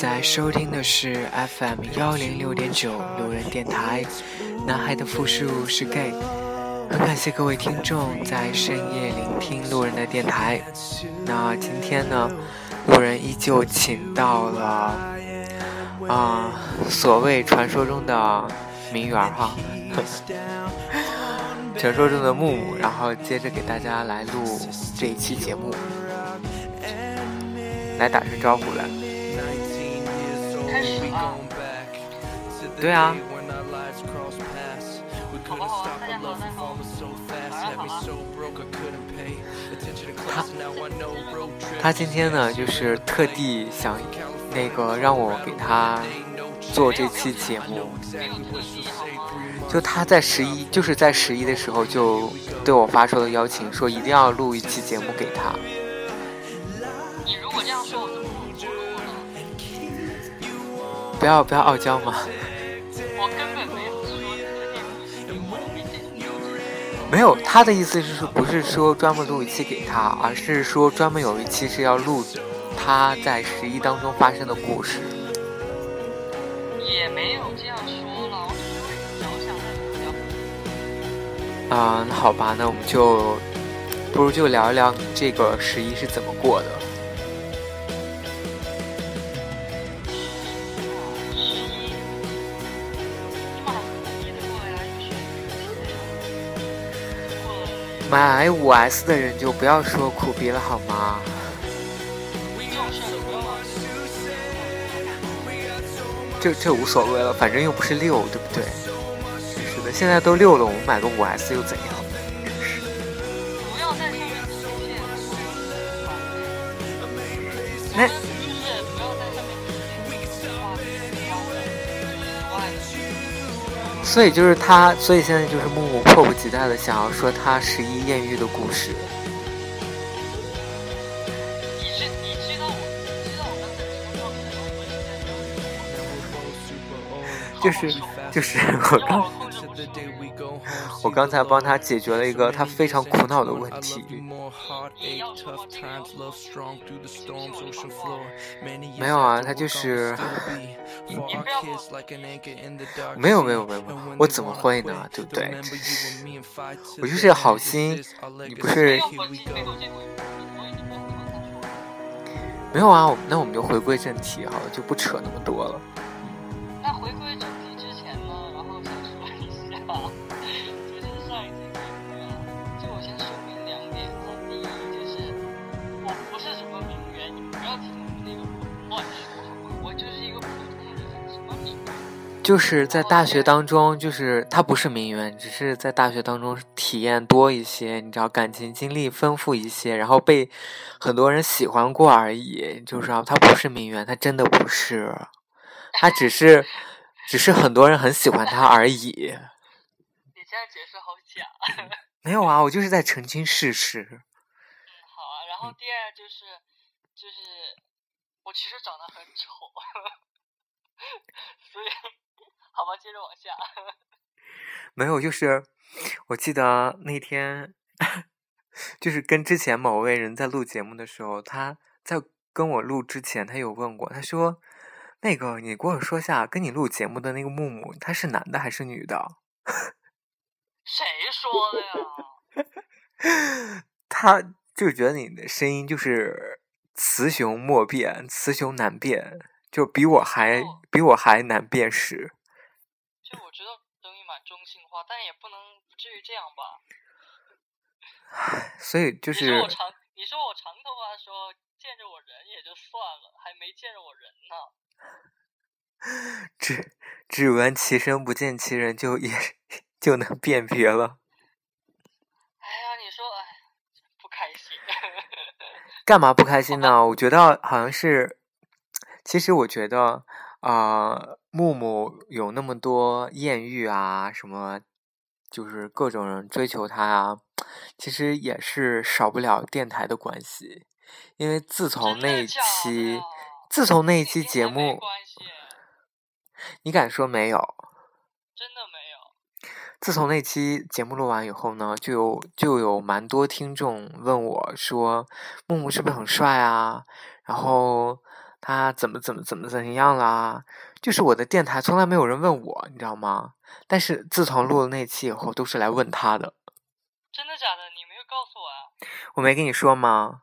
在收听的是 FM 幺零六点九路人电台。男孩的复数是 gay。很感谢各位听众在深夜聆听路人的电台。那今天呢，路人依旧请到了啊，所谓传说中的名媛哈，传说中的木木，然后接着给大家来录这一期节目，来打声招呼来。开始啊！对啊。好不好？大家好，大家好。他他今天呢，就是特地想那个让我给他做这期节目。就他在十一，就是在十一的时候就对我发出了邀请，说一定要录一期节目给他。不要不要傲娇嘛。我根本没有说没有，他的意思是说，不是说专门录一期给他，而是说专门有一期是要录他在十一当中发生的故事。也没有这样说了，我只是为你着想的。啊，那好吧，那我们就不如就聊一聊你这个十一是怎么过的。买五 S 的人就不要说苦逼了好吗？这这无所谓了，反正又不是六，对不对？真是的，现在都六了，我们买个五 S 又怎样？所以就是他，所以现在就是木木迫不及待的想要说他十一艳遇的故事。就是就是我刚 我刚才帮他解决了一个他非常苦恼的问题。没有啊，他就是 没有没有没有，我怎么会呢？对不对？我就是好心，你不是没有啊？那我们就回归正题好了，就不扯那么多了。就是在大学当中，就是他不是名媛，只是在大学当中体验多一些，你知道感情经历丰富一些，然后被很多人喜欢过而已。就是啊，他不是名媛，他真的不是，他只是，只是很多人很喜欢他而已。你这样解释好假。没有啊，我就是在澄清事实。好啊，然后第二就是就是我其实长得很丑，所以好吧，接着往下。没有，就是我记得那天，就是跟之前某位人在录节目的时候，他在跟我录之前，他有问过，他说：“那个，你给我说下，跟你录节目的那个木木，他是男的还是女的 谁说的呀？？”他就觉得你的声音就是雌雄莫辨，雌雄难辨，就比我还哦比我还难辨识。就我觉得声音蛮中性化，但也不能不至于这样吧。所以就是你说我长，你说我长头发的时候见着我人也就算了，还没见着我人呢。只只闻其声不见其人就也就能辨别了。哎呀，你说哎，不开心。干嘛不开心呢？我觉得好像是，其实我觉得啊、呃木木有那么多艳遇啊，什么就是各种人追求他啊，其实也是少不了电台的关系。因为自从那一期自从那一期节目，你敢说没有？真的没有。自从那期节目录完以后呢，就有就有蛮多听众问我说：“木木是不是很帅啊？然后他怎么怎么怎么怎么样啦？”就是我的电台从来没有人问我，你知道吗？但是自从录了那期以后，都是来问他的。真的假的？你没有告诉我啊？我没跟你说吗？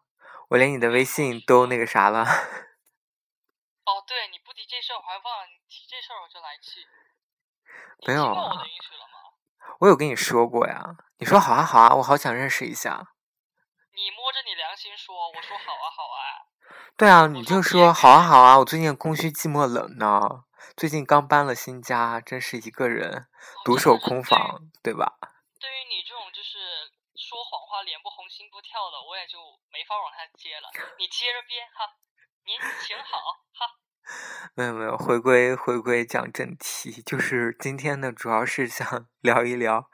我连你的微信都那个啥了。哦，对，你不提这事儿，我还忘了。你提这事儿我就来气。没有？我有跟你说过呀。你说好啊好啊，我好想认识一下。你摸着你良心说，我说好啊好啊。对啊，你就说好啊好啊，我最近空虚寂寞冷呢，最近刚搬了新家，真是一个人独守空房，对吧？对于你这种就是说谎话、脸不红心不跳的，我也就没法往下接了。你接着编哈，您请好哈。没有没有，回归回归讲正题，就是今天呢，主要是想 聊一聊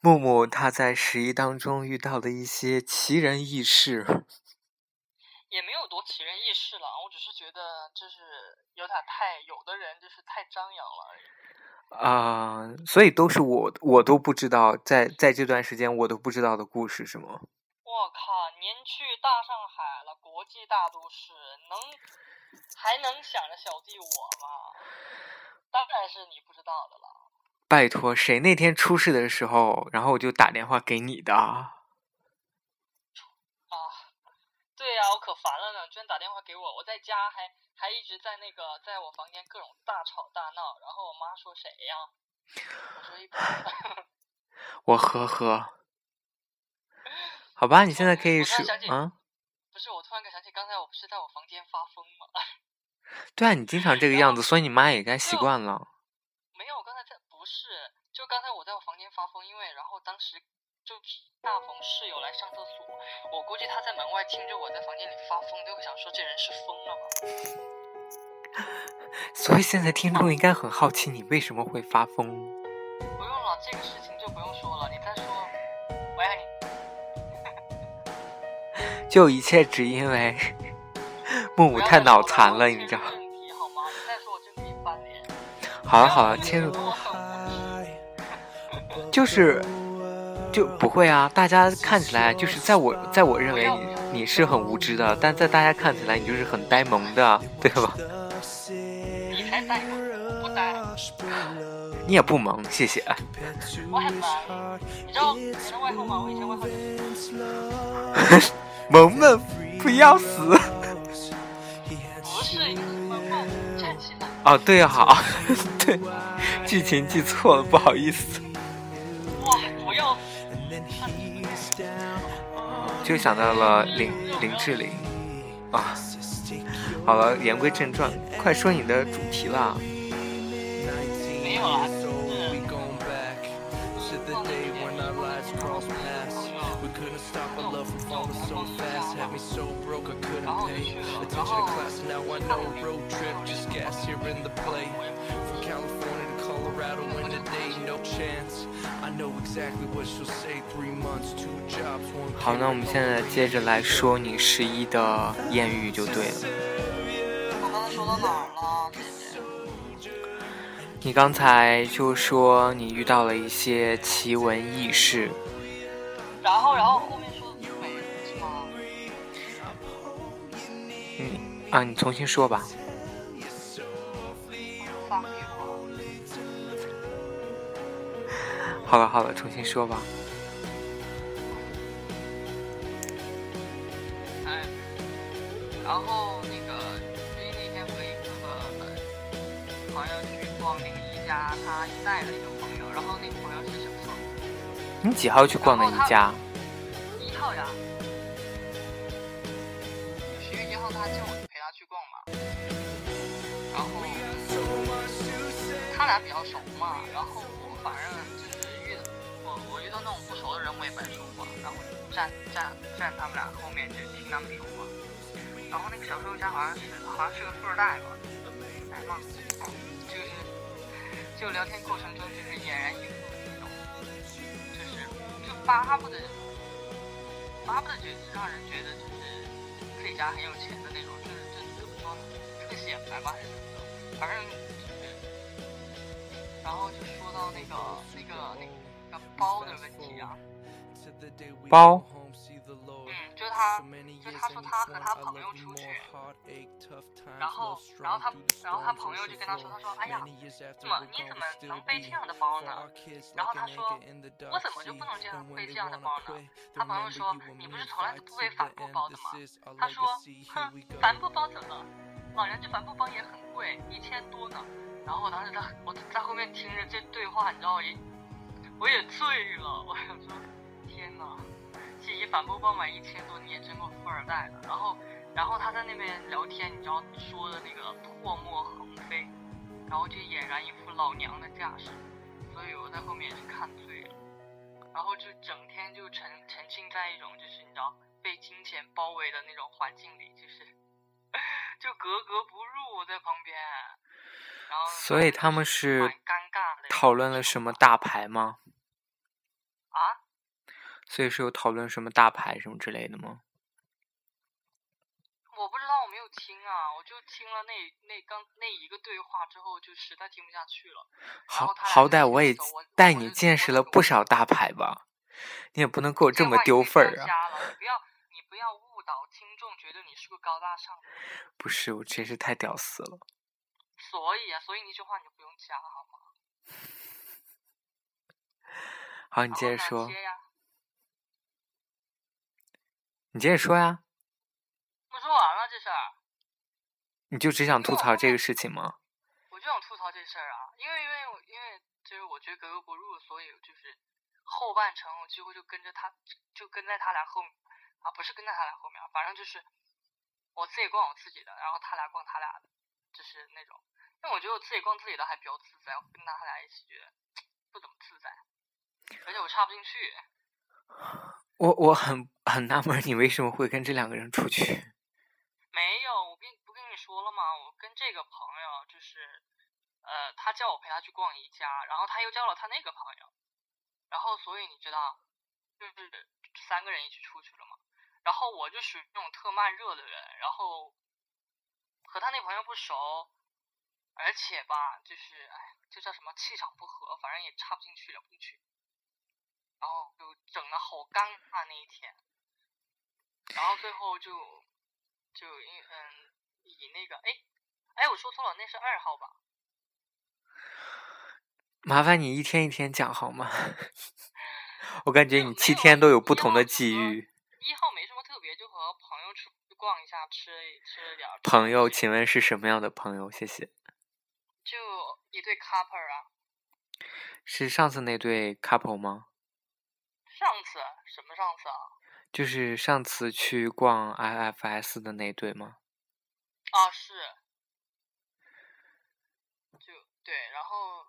木木他在十一当中遇到的一些奇人异事。也没有多奇人异事了，我只是觉得就是有点太，有的人就是太张扬了而已。啊、所以都是我我都不知道，在在这段时间我都不知道的故事是吗？我靠，您去大上海了，国际大都市，能还能想着小弟我吗？当然是你不知道的了。拜托，谁那天出事的时候，然后我就打电话给你的？啊，对呀、我可烦了呢，居然打电话给我，我在家还还一直在那个在我房间各种大吵大闹，然后我妈说谁呀？我说一般。我呵呵。好吧，你现在可以说我突然想起啊，不是，我突然想起刚才我不是在我房间发疯吗？对啊，你经常这个样子，所以你妈也该习惯了。没有，我刚才在不是，就刚才我在我房间发疯，因为然后当时就大逢室友来上厕所，我估计他在门外听着我在房间里发疯，就会想说这人是疯了吗？所以现在听众应该很好奇你为什么会发疯。不用了，这个事情就不用说了，你再说，我爱你。就一切只因为 木木太脑残了，你知道。好了好了，切入我很无知。就是就不会啊，大家看起来就是在我在我认为你你是很无知的，但在大家看起来你就是很呆萌的，对吧？你才呆萌，不呆，你也不萌，谢谢。我很萌。你知道别的外号吗？我以前外号就是萌萌，不要死！不是萌萌站起来。哦，对好，对，剧情记错了，不好意思。就想到了林林志玲。啊。好了，言归正传，快说你的主题啦。没有啦，to I to know to exactly what she'll say. Three months, two jobs, one. 好，那我们现在接着来说你十一的艳遇就对了。我刚才说到哪儿了，姐姐？你刚才就说你遇到了一些奇闻异事，然后，然后后面说的就没了是吗？嗯啊，你重新说吧。好了好了，重新说吧。哎，然后那个，因为那天和一个呃朋友去逛那个宜家，他带了一个朋友，然后那个朋友是小宋，你几号去逛的宜家？一号呀。十月一号他叫我陪他去逛嘛，然后他俩比较熟嘛，然后我反正我也白说话，然后站站站他们俩后面就听他们说话，然后那个小售家好像是好像是个富二代吧，就是就聊天过程中就是俨然一副那种，就是就巴不得巴不得就让人觉得就是自己家很有钱的那种，就是就怎么说呢，特显摆吧还是怎么着，反正就是，然后就说到那个那个那个包的问题啊，包嗯，就是他，就是他说他和他朋友出去，然后然后他然后他朋友就跟他说，他说哎呀，怎么你怎么能背这样的包呢？然后他说我怎么就不能这样背这样的包呢？他朋友说你不是从来都不背帆布包的吗？他说哼，帆布包怎么？老娘这帆布包也很贵，一千多呢。然后我当时在我在后面听着这对话，你知道我也我也醉了，我想说天呐，洗衣帆布包买一千多，你也真够富二代的。然后然后他在那边聊天，你知道说的那个唾沫横飞，然后就俨然一副老娘的架势，所以我在后面也是看醉了。然后就整天就沉沉浸在一种就是你知道被金钱包围的那种环境里，就是 就格格不入。我在旁边，然后所以他们是。讨论了什么大牌吗？啊？所以是有讨论什么大牌什么之类的吗？我不知道，我没有听啊，我就听了那那刚那一个对话之后，就实在听不下去了。好好歹我也带你见识了不少大牌吧，你也不能给我这么丢份儿啊！不要你不要误导听众，觉得你是个高大上的。不是，我真是太屌丝了。所以啊，所以你这话你就不用加好吗？好，你接着说，接呀，你接着说呀，我说完了这事儿，你就只想吐槽这个事情吗？我就想吐槽这事儿啊，因为因为我因为就是我觉得格格不入，所以就是后半程我几乎就跟着他，就跟在他俩后面啊，不是跟在他俩后面，反正就是我自己逛我自己的，然后他俩逛他俩的，就是那种。因为我觉得我自己逛自己的还比较自在，我跟他俩一起觉得不怎么自在，而且我插不进去。我我很很纳闷，你为什么会跟这两个人出去？没有，我跟不跟你说了吗？我跟这个朋友就是，呃，他叫我陪他去逛宜家，然后他又叫了他那个朋友，然后所以你知道，就是三个人一起出去了嘛。然后我就属于那种特慢热的人，然后和他那朋友不熟，而且吧，就是哎，这叫什么气场不合，反正也插不进去，聊不进去，然后就整的好尴尬那一天。然后最后就就因嗯以那个哎哎我说错了，那是二号吧？麻烦你一天一天讲好吗？我感觉你七天都有不同的际遇。一号没什么特别，就和朋友出去逛一下，吃吃了点儿朋友，请问是什么样的朋友？谢谢。就一对 couple 啊。是上次那对 couple 吗？上次什么上次啊？就是上次去逛 IFS 的那对吗？啊是，就对，然后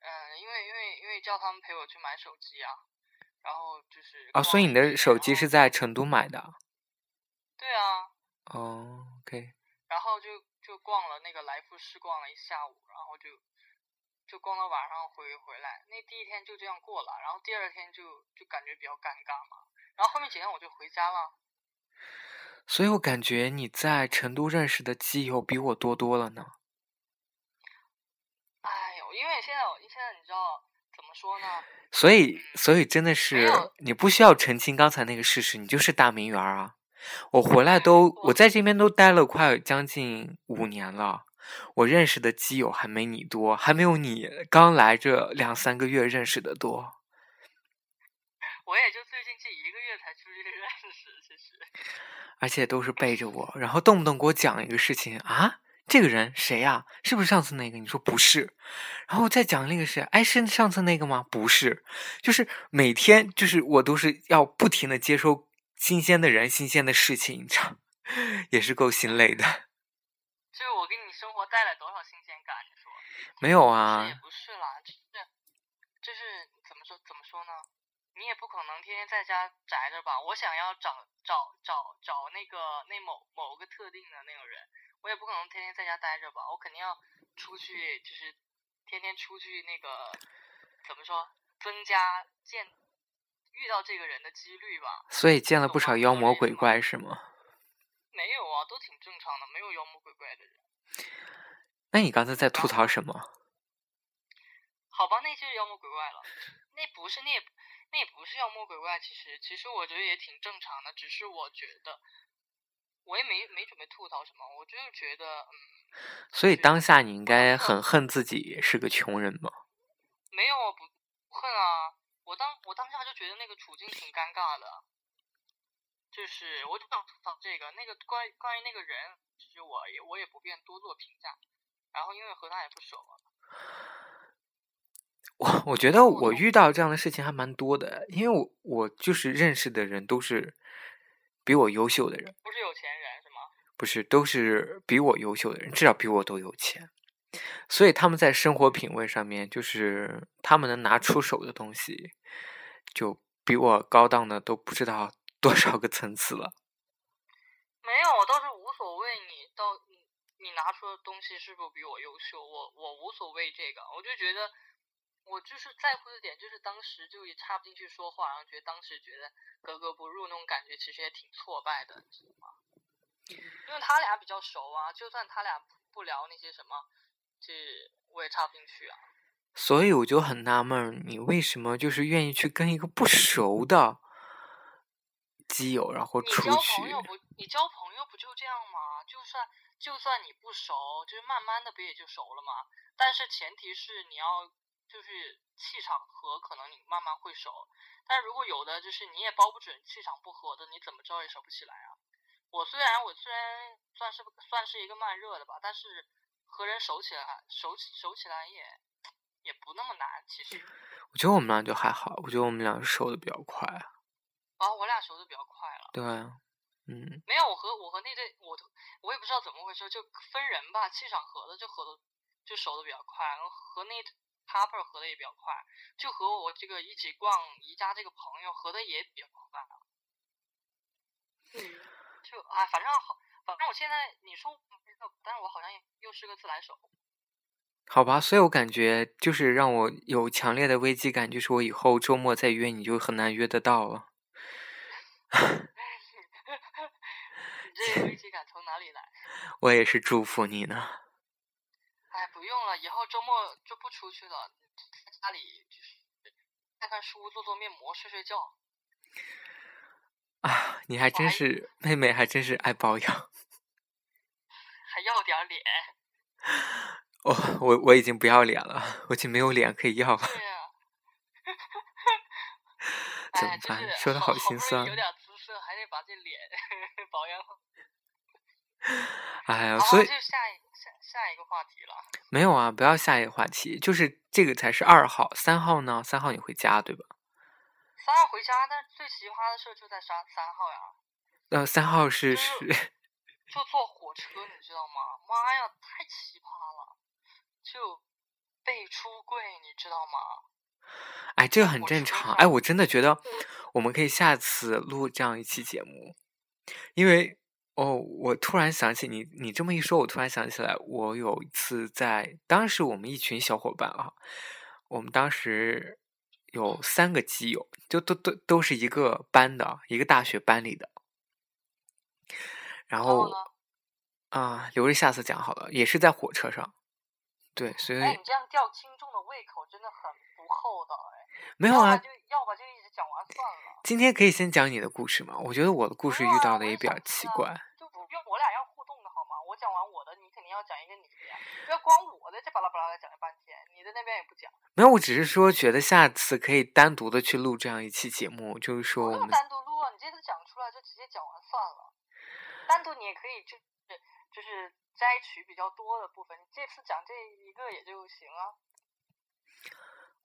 嗯，因为因为因为叫他们陪我去买手机啊，然后就是啊，所以你的手机是在成都买的？对啊，哦，OK。然后就就逛了那个来福士，逛了一下午，然后就就逛到晚上回回来。那第一天就这样过了，然后第二天就就感觉比较尴尬嘛。然后后面几天我就回家了。所以我感觉你在成都认识的基友比我多多了呢。哎呦，因为现在我现在你知道怎么说呢？所以，所以真的是你不需要澄清刚才那个事实，你就是大名媛啊！我回来都，我我在这边都待了快将近五年了，我认识的基友还没你多，还没有你刚来这两三个月认识的多。我也就最近这一个月才出去认识，其实。而且都是背着我，然后动不动给我讲一个事情啊，这个人谁呀、是不是上次那个？你说不是，然后再讲那个谁，哎，是上次那个吗？不是，就是每天就是我都是要不停的接收新鲜的人、新鲜的事情，你知道，也是够心累的。就是我跟你生活带来多少新鲜感？你说？没有啊也啊，不是啦，就是就是怎么说怎么说呢？你也不可能天天在家宅着吧？我想要找找找找那个那某某个特定的那个人，我也不可能天天在家待着吧？我肯定要出去，就是天天出去那个怎么说，增加见遇到这个人的几率吧？所以见了不少妖魔鬼怪是吗？没有啊，都挺正常的，没有妖魔鬼怪的人。那你刚才在吐槽什么？好吧，那就是妖魔鬼怪了。那不是，那也那也不是妖魔鬼怪。其实，其实我觉得也挺正常的。只是我觉得，我也没没准备吐槽什么。我就是觉得，嗯。所以当下你应该很恨自己是个穷人吗？没有，不不恨啊。我当我当下就觉得那个处境挺尴尬的。就是我就想吐槽这个，那个关关于那个人，其实我也我也不便多做评价。然后因为和他也不熟。我我觉得我遇到这样的事情还蛮多的，因为我我就是认识的人都是比我优秀的人，不是有钱人是吗？不是，都是比我优秀的人，至少比我都有钱，所以他们在生活品味上面，就是他们能拿出手的东西，就比我高档的都不知道多少个层次了。没有，我倒是无所谓，你到你你拿出的东西是不是比我优秀？我我无所谓这个，我就觉得。我就是在乎的点，就是当时就也插不进去说话，然后觉得当时觉得格格不入那种感觉，其实也挺挫败的，知道吗？因为他俩比较熟啊，就算他俩不聊那些什么，这我也插不进去啊。所以我就很纳闷，你为什么就是愿意去跟一个不熟的基友，然后出去？你交朋友不？你交朋友不就这样吗？就算就算你不熟，就是慢慢的不也就熟了吗？但是前提是你要。就是气场合，可能你慢慢会熟，但如果有的就是你也包不准气场不合的，你怎么着也熟不起来啊。我虽然我虽然算是算是一个慢热的吧，但是和人熟起来熟熟起来也也不那么难。其实我觉得我们俩就还好，我觉得我们俩熟的比较快。啊，我俩熟的比较快了。对，嗯。没有，我和我和那对，我我也不知道怎么回事，就分人吧，气场合的就合的就熟的比较快，然后和那。他不是合的也比较快，就和我这个一起逛宜家这个朋友合的也比较快。嗯，就啊，反正好，反正我现在你说，但是我好像又是个自来熟。好吧，所以我感觉就是让我有强烈的危机感，就是我以后周末再约你就很难约得到了。你这个危机感从哪里来？我也是祝福你呢。哎，不用了，以后周末就不出去了，在家里就是看看书、做做面膜、睡睡觉。啊，你还真是妹妹，还真是爱保养，还要点脸。哦，我我已经不要脸了，我已经没有脸可以要了。对呀。怎么办？说的好心酸。得把这脸 保养好。哎呀，所以就下一下下一个话题了。没有啊，不要下一个话题，就是这个才是二号，三号呢？三号你回家对吧？三号回家，但最奇葩的事就在三三号呀。呃，三号是是。就坐火车，你知道吗？妈呀，太奇葩了！就被出柜，你知道吗？哎，这个很正常。哎，我真的觉得我们可以下次录这样一期节目，因为。哦，我突然想起你，你这么一说，我突然想起来，我有一次在当时我们一群小伙伴啊，我们当时有三个基友，就都都都是一个班的，一个大学班里的。然后啊，留着下次讲好了，也是在火车上。对，所以你这样的胃口真的很不厚道哎。没有啊，就要把这个一直讲完算了。今天可以先讲你的故事吗？我觉得我的故事遇到的也比较奇怪。就不用我俩要互动的好吗？我讲完我的，你肯定要讲一个你的呀，不要光我的这巴拉巴拉的讲了半天，你的那边也不讲。没有，我只是说觉得下次可以单独的去录这样一期节目，就是说我们单独录啊，你这次讲出来就直接讲完算了。单独你也可以就是就是摘取比较多的部分，你这次讲这一个也就行啊。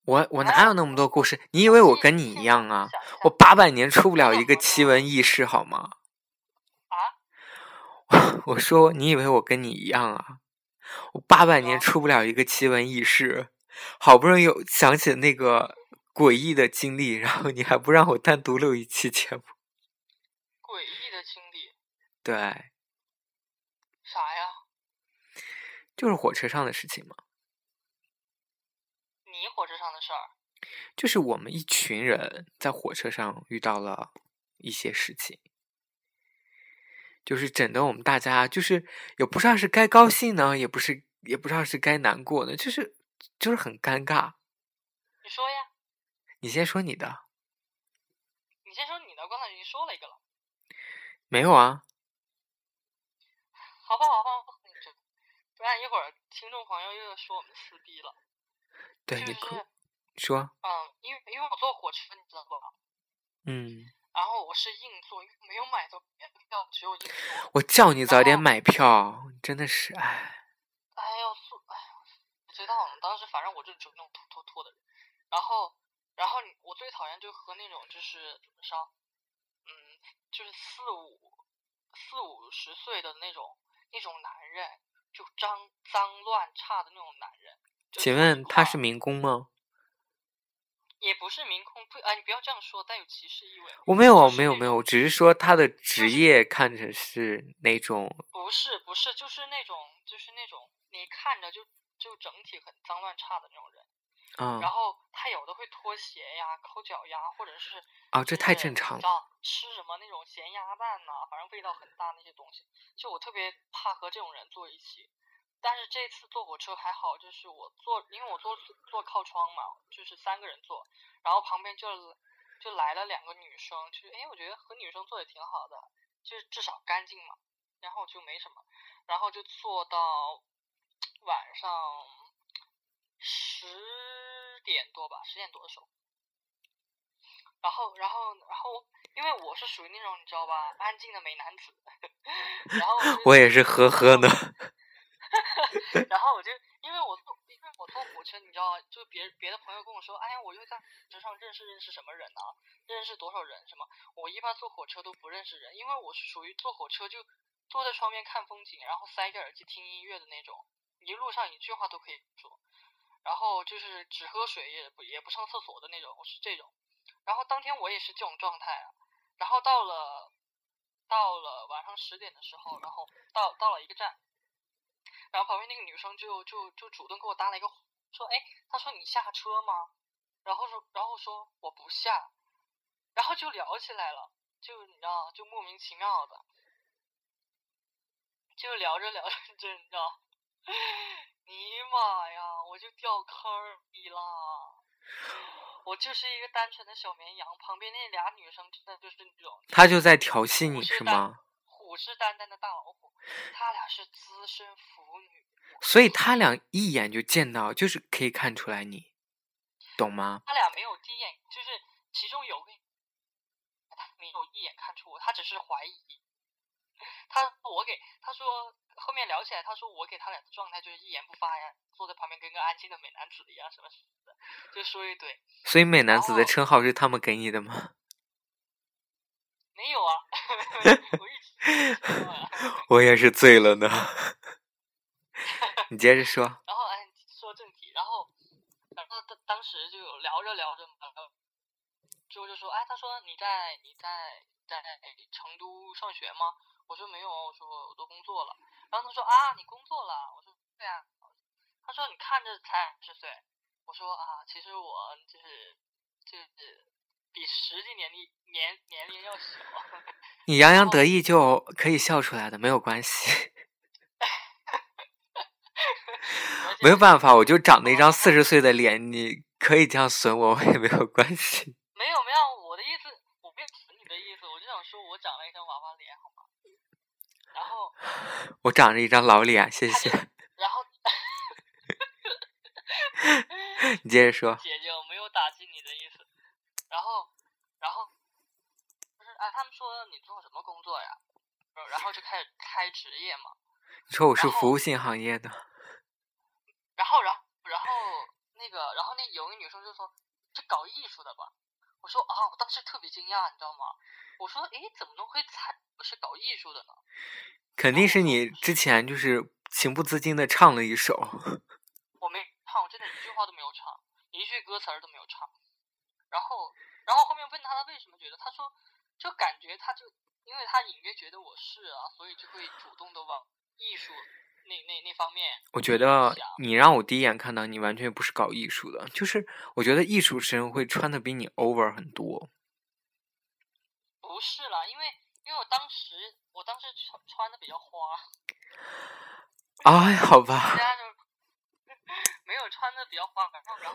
我我哪有那么多故事？你以为我跟你一样啊？我八百年出不了一个奇闻异事，好吗？啊？我说你以为我跟你一样啊？我八百年出不了一个奇闻异事，好不容易有想起那个诡异的经历，然后你还不让我单独录一期节目？诡异的经历？对。啥呀？就是火车上的事情嘛。你火车上的事儿，就是我们一群人在火车上遇到了一些事情。就是整的我们大家就是也不知道是该高兴呢，也不是也不知道是该难过呢，就是就是很尴尬。你说呀，你先说你的，你先说你的，刚才已经说了一个了。没有啊？好吧，好吧，不和你争，不然一会儿听众朋友又要说我们撕逼了。对，就是你可说，嗯，因为因为我坐火车，你知道吧？嗯，然后我是硬座，因为没有买到票，只有硬座。我叫你早点买票，真的是哎，哎呦，素，哎呀，不知道呢。当时反正我就是属于那种拖拖拖的人。然后，然后你我最讨厌就和那种就是怎么说，嗯，就是四五四五十岁的那种那种男人，就脏脏乱差的那种男人。就请问他是民工吗？也不是民工不啊，你不要这样说，带有歧视意味。我没有，就我没有，没有，只是说他的职业看着是那种，不是不是，就是那种就是那种你看着就就整体很脏乱差的那种人。嗯然，后他有的会脱鞋呀、抠脚丫，或者是啊，这太正常了。吃什么那种咸鸭蛋呐、反正味道很大那些东西，就我特别怕和这种人坐一起。但是这次坐火车还好，就是我坐，因为我坐坐靠窗嘛，就是三个人坐，然后旁边就就来了两个女生，就是哎，我觉得和女生坐也挺好的，就是至少干净嘛，然后就没什么，然后就坐到晚上十点多吧，十点多的时候，然后然后然后因为我是属于那种你知道吧，安静的美男子，然后我也是呵呵的。然后我就因为我坐因为我坐火车，你知道，就别别的朋友跟我说，哎呀，我又在火车上认识认识什么人呢、认识多少人什么？我一般坐火车都不认识人，因为我是属于坐火车就坐在窗边看风景，然后塞着耳机听音乐的那种，一路上一句话都可以说，然后就是只喝水也不也不上厕所的那种，我是这种。然后当天我也是这种状态啊，然后到了到了晚上十点的时候，然后到到了一个站。然后旁边那个女生就就就主动给我搭了一个，说，哎，她说你下车吗？然后说，然后说我不下，然后就聊起来了，就你知道，就莫名其妙的，就聊着聊着就你知道，尼玛呀，我就掉坑里了。我就是一个单纯的小绵羊，旁边那俩女生真的就是那种他就在调戏你是吗？虎视眈眈的大老虎，他俩是资深腐女。所以他俩一眼就见到，就是可以看出来你，懂吗？他俩没有第一眼，就是其中有个他没有一眼看出我，他只是怀疑。他我给他说后面聊起来，他说我给他俩的状态就是一言不发呀，坐在旁边跟个安静的美男子一样，什么什么的，就说一堆。所以美男子的哦称号是他们给你的吗？没有啊，我一直我也是醉了呢。你接着说。然后哎，说正题，然后然后当当时就有聊着聊着嘛，然后之后就说，哎，他说你在你在在成都上学吗？我说没有，我说我都工作了。然后他说啊，你工作了？我说对啊。他说你看着才二十岁。我说啊，其实我就是就是比实际年龄年年龄要小。你洋洋得意就可以笑出来的，没有关系。没有办法，我就长了一张四十岁的脸，你可以这样损我，我也没有关系。没有没有，我的意思，我没有损你的意思，我就想说我长了一张娃娃脸，好吗？然后，我长着一张老脸，谢谢。然后你接着说。姐姐，我没有打击你的意思。然后，然后，就是哎，他们说你做什么工作呀？呃然后就开始开职业嘛。你说我是服务性行业的，然后，然后，然后那个，然后那有个女生就说：“是搞艺术的吧？”我说：“啊，我当时特别惊讶，你知道吗？我说：诶，怎么能会猜我是搞艺术的呢？肯定是你之前就是情不自禁的唱了一首。我没唱，我真的一句话都没有唱，一句歌词儿都没有唱。然后，然后后面问他他为什么觉得，他说就感觉他就因为他隐约觉得我是啊，所以就会主动的往艺术那那那方面。我觉得你让我第一眼看到你完全不是搞艺术的，就是我觉得艺术生会穿的比你 over 很多。不是啦，因为因为我当时我当时穿穿的比较花，哎，好吧 大，家就没有穿的比较花，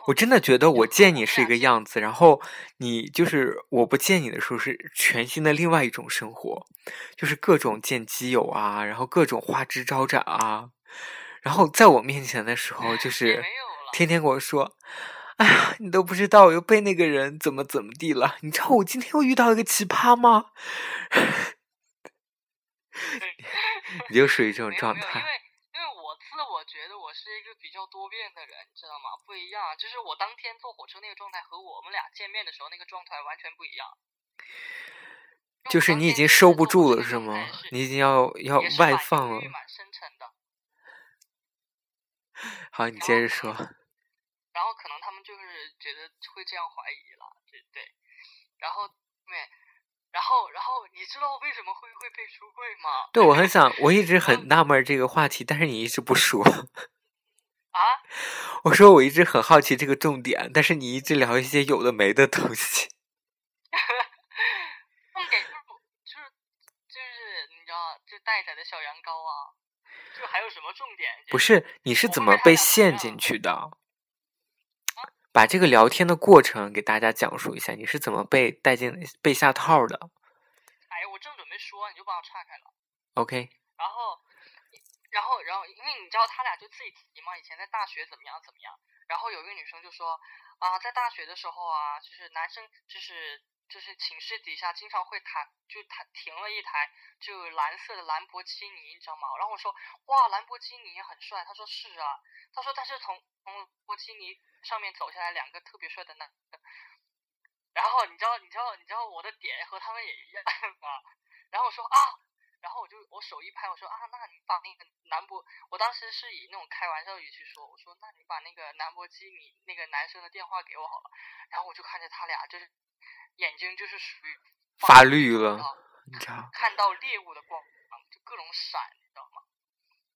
我真的觉得我见你是一个样子，然后你就是我不见你的时候是全新的另外一种生活，就是各种见基友啊，然后各种花枝招展啊，然后在我面前的时候就 是。天天跟我说。哎呀，你都不知道我又被那个人怎么怎么地了？你知道我今天又遇到一个奇葩吗？你就属于这种没有没有，因状态。为因为我觉得我是一个比较多变的人，你知道吗？不一样，就是我当天坐火车那个状态和我们俩见面的时候那个状态完全不一样。就是你已经收不住了是吗？你已经要要外放了。好，你接着说。然后可能他们就是觉得会这样怀疑了，对对。然后对，然后然后你知道为什么会会被出柜吗？对，我很想，我一直很纳闷这个话题，但是你一直不说。啊，我说我一直很好奇这个重点，但是你一直聊一些有的没的东西。重点就是就是就是你知道，就待宰的小羊羔啊，就还有什么重点？不是你是怎么被陷进去的？把这个聊天的过程给大家讲述一下，你是怎么被带进、被下套的哎，我正准备说，你就把我岔开了。？OK，然后，然后，然后，因为你知道他俩就自己提嘛，以前在大学怎么样怎么样。然后有一个女生就说啊，在大学的时候啊，就是男生就是就是寝室底下经常会弹，就弹停了一台就蓝色的兰博基尼，你知道吗？然后我说哇，兰博基尼很帅。他说是啊，他说但是从从兰博基尼上面走下来两个特别帅的男的。然后你知道你知道你知道我的点和他们也一样吗？然后我说啊，然后我就我手一拍，我说啊，那你把那个兰博，我当时是以那种开玩笑语气说，我说那你把那个兰博基尼那个男生的电话给我好了。然后我就看着他俩，就是眼睛就是属于发绿了你知道？看到猎物的光芒，就各种闪，你知道吗？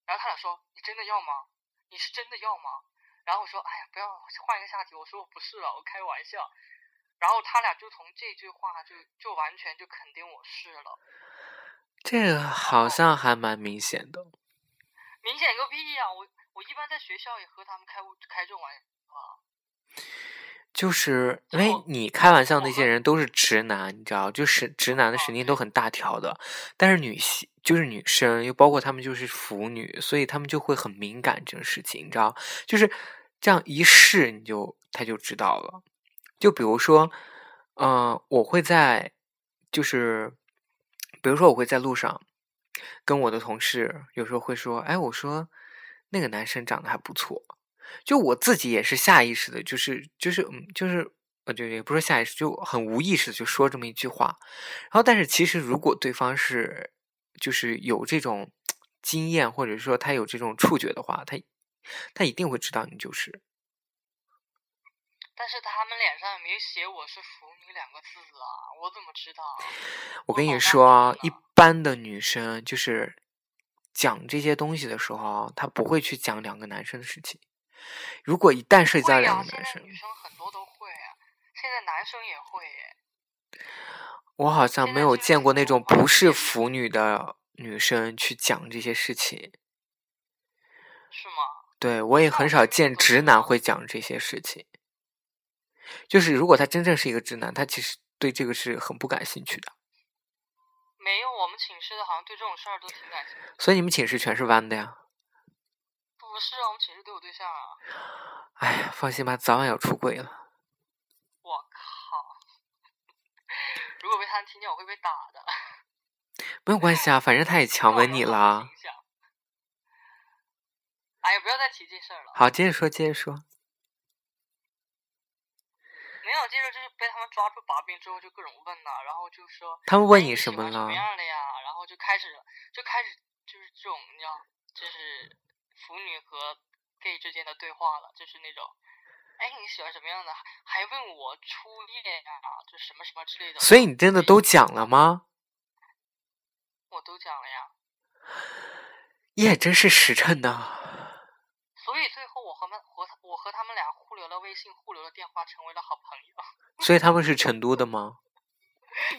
然后他俩说：“你真的要吗？你是真的要吗？”然后我说：“哎呀，不要换一个下题。”我说：“我不是了，我开玩笑。”然后他俩就从这句话就就完全就肯定我是了，这个好像还蛮明显的。明显个屁呀、我我一般在学校也和他们开开这种玩笑啊。就是因为你开玩笑那些人都是直男，你知道，就是直男的哦神经都很大条的，但是女性就是女生，又包括他们就是腐女，所以他们就会很敏感这种事情，你知道，就是这样一试你就他就知道了。就比如说，嗯、我会在就是比如说我会在路上跟我的同事有时候会说，哎，我说那个男生长得还不错。就我自己也是下意识的，就是就是嗯，就是呃，就也不是说下意识，就很无意识的就说这么一句话。然后，但是其实如果对方是就是有这种经验，或者说他有这种触觉的话，他他一定会知道你就是。但是他们脸上也没写我是腐女两个字啊，我怎么知道？我跟你说啊，一般的女生就是讲这些东西的时候啊，她不会去讲两个男生的事情。如果一旦涉及到、两个男生，女生很多都会啊，现在男生也会耶。我好像没有见过那种不是腐女的女生去讲这些事情。是吗？对我也很少见直男会讲这些事情。就是如果他真正是一个直男，他其实对这个是很不感兴趣的。没有，我们寝室的好像对这种事儿都挺感兴趣。所以你们寝室全是弯的呀？不是啊，我们寝室都有对象啊。哎呀，放心吧，早晚要出轨了。我靠！如果被他们听见，我会被打的。没有关系啊，反正他也 强吻你了。。哎呀，不要再提这事儿了。好，接着说，接着说。没有，接着就是被他们抓住把柄之后，就各种问呐、然后就说他们问你什么了什么？样的呀？然后就开始就开始就是这种你知道，就是腐女和 gay 之间的对话了，就是那种，哎，你喜欢什么样的？还问我初恋呀，就什么什么之类的。所以你真的都讲了吗？我都讲了呀。也真是实诚的。所以最后我和们和我和他们俩互留了微信，互留了电话，成为了好朋友。所以他们是成都的吗？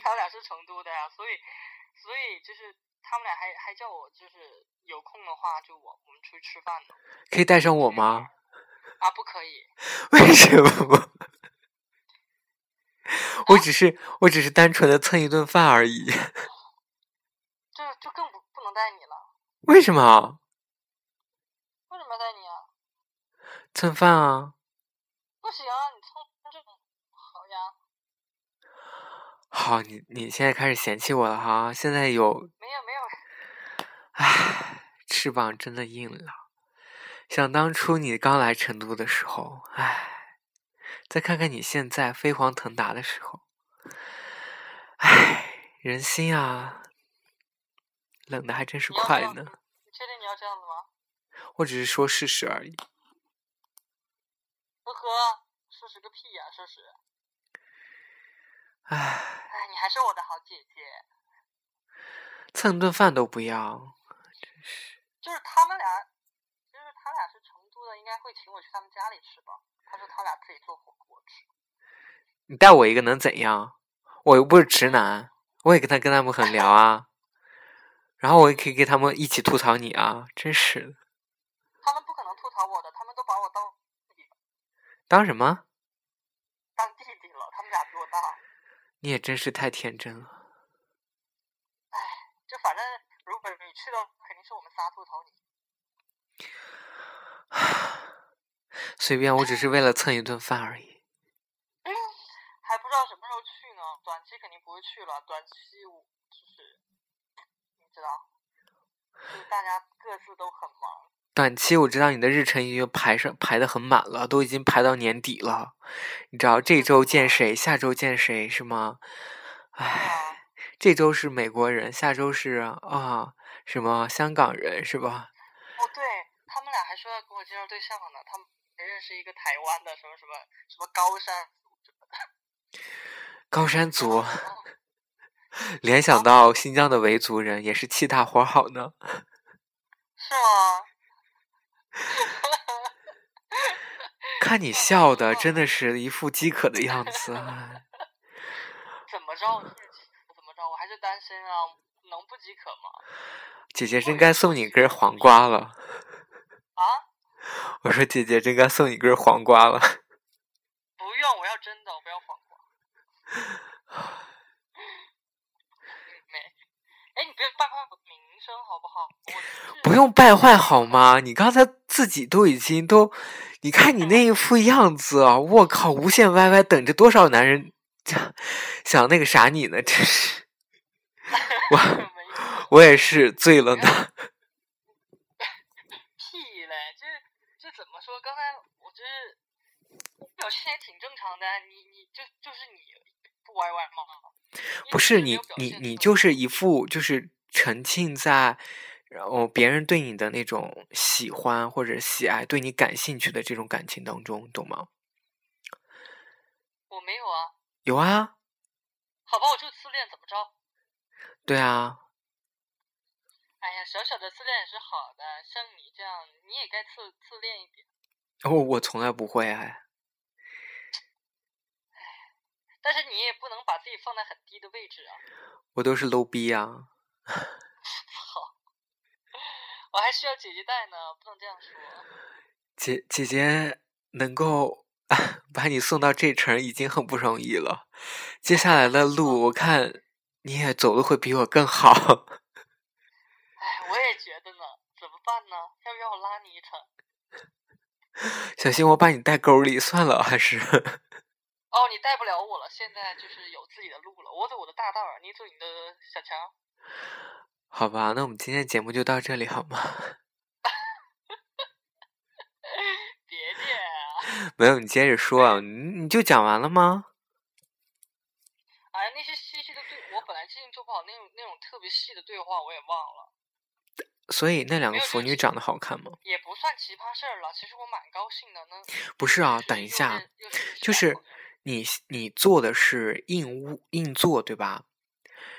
他俩是成都的呀，所以所以就是他们俩还还叫我就是有空的话就我我们出去吃饭呢。可以带上我吗？啊，不可以。为什么？我只是我只是单纯的蹭一顿饭而已。就就更不不能带你了。为什么？为什么要带你啊？蹭饭啊。不行啊，你蹭这种好呀。好，你你现在开始嫌弃我了哈？现在有没有没有。唉，翅膀真的硬了。想当初你刚来成都的时候，唉，再看看你现在飞黄腾达的时候，唉，人心啊，冷的还真是快呢。你确定你要这样子吗？我只是说事实而已。呵呵，事实个屁呀，事实。唉。唉，你还是我的好姐姐。蹭顿饭都不要，真是。就是他们俩。就是他俩是成都的，应该会请我去他们家里吃吧？他说他俩自己做火锅吃。你带我一个能怎样？我又不是直男，我也跟他跟他们很聊啊。然后我也可以跟他们一起吐槽你啊！真是的。他们不可能吐槽我的，他们都把我当弟弟。当什么？当弟弟了，他们俩比我大。你也真是太天真了。哎，就反正如果你去了，肯定是我们仨吐槽你。随便，我只是为了蹭一顿饭而已。嗯，还不知道什么时候去呢？短期肯定不会去了。短期我就是你知道，就是大家各自都很忙。短期我知道你的日程已经排上排的很满了，都已经排到年底了。你知道这周见谁，下周见谁是吗？唉，这周是美国人，下周是啊什么香港人是吧？哦，对。他们俩还说要给我介绍对象呢，他们认识一个台湾的什么什么什么高山 高山族，联想到新疆的维族人也是气大活好呢。是吗？看你笑的，真的是一副饥渴的样子。怎么着？怎么着？我还是单身啊，能不饥渴吗？姐姐真该送你根黄瓜了。啊！我说姐姐真该送你根黄瓜了。不用，我要真的，我不要黄瓜。没，哎，你不要败坏我的名声好不好？不用败坏好吗？你刚才自己都已经都，你看你那一副样子啊！我靠，无限 YY 等着多少男人想想那个啥你呢？真是，我我也是醉了呢。屁嘞！这这怎么说刚才我觉得表现也挺正常的，你你就就是你不歪歪吗？不是你你你就是一副就是沉浸在然后别人对你的那种喜欢或者喜爱，对你感兴趣的这种感情当中，懂吗？我没有啊。有啊。好吧，我就自恋，怎么着？对啊。哎呀，小小的自恋也是好的，像你这样，你也该自自恋一点。哦，我从来不会哎。但是你也不能把自己放在很低的位置啊。我都是 low 逼啊。好，我还需要姐姐带呢，不能这样说。姐姐姐能够 把你送到这城已经很不容易了，接下来的路我看你也走的会比我更好。哎，我也觉得呢，怎么办呢？要不要我拉你一程？小心我把你带沟里，算了还是？哦，你带不了我了，现在就是有自己的路了。我走我的大道，你走你的小桥。好吧，那我们今天节目就到这里好吗？别介。没有，你接着说，你你就讲完了吗？哎，那些细细的对，我本来记性就不好，那种那种特别细的对话我也忘了。所以那两个腐女长得好看吗？也不算奇葩事儿了，其实我蛮高兴的。呢。不是啊，等一下，就是你你做的是硬屋硬座对吧？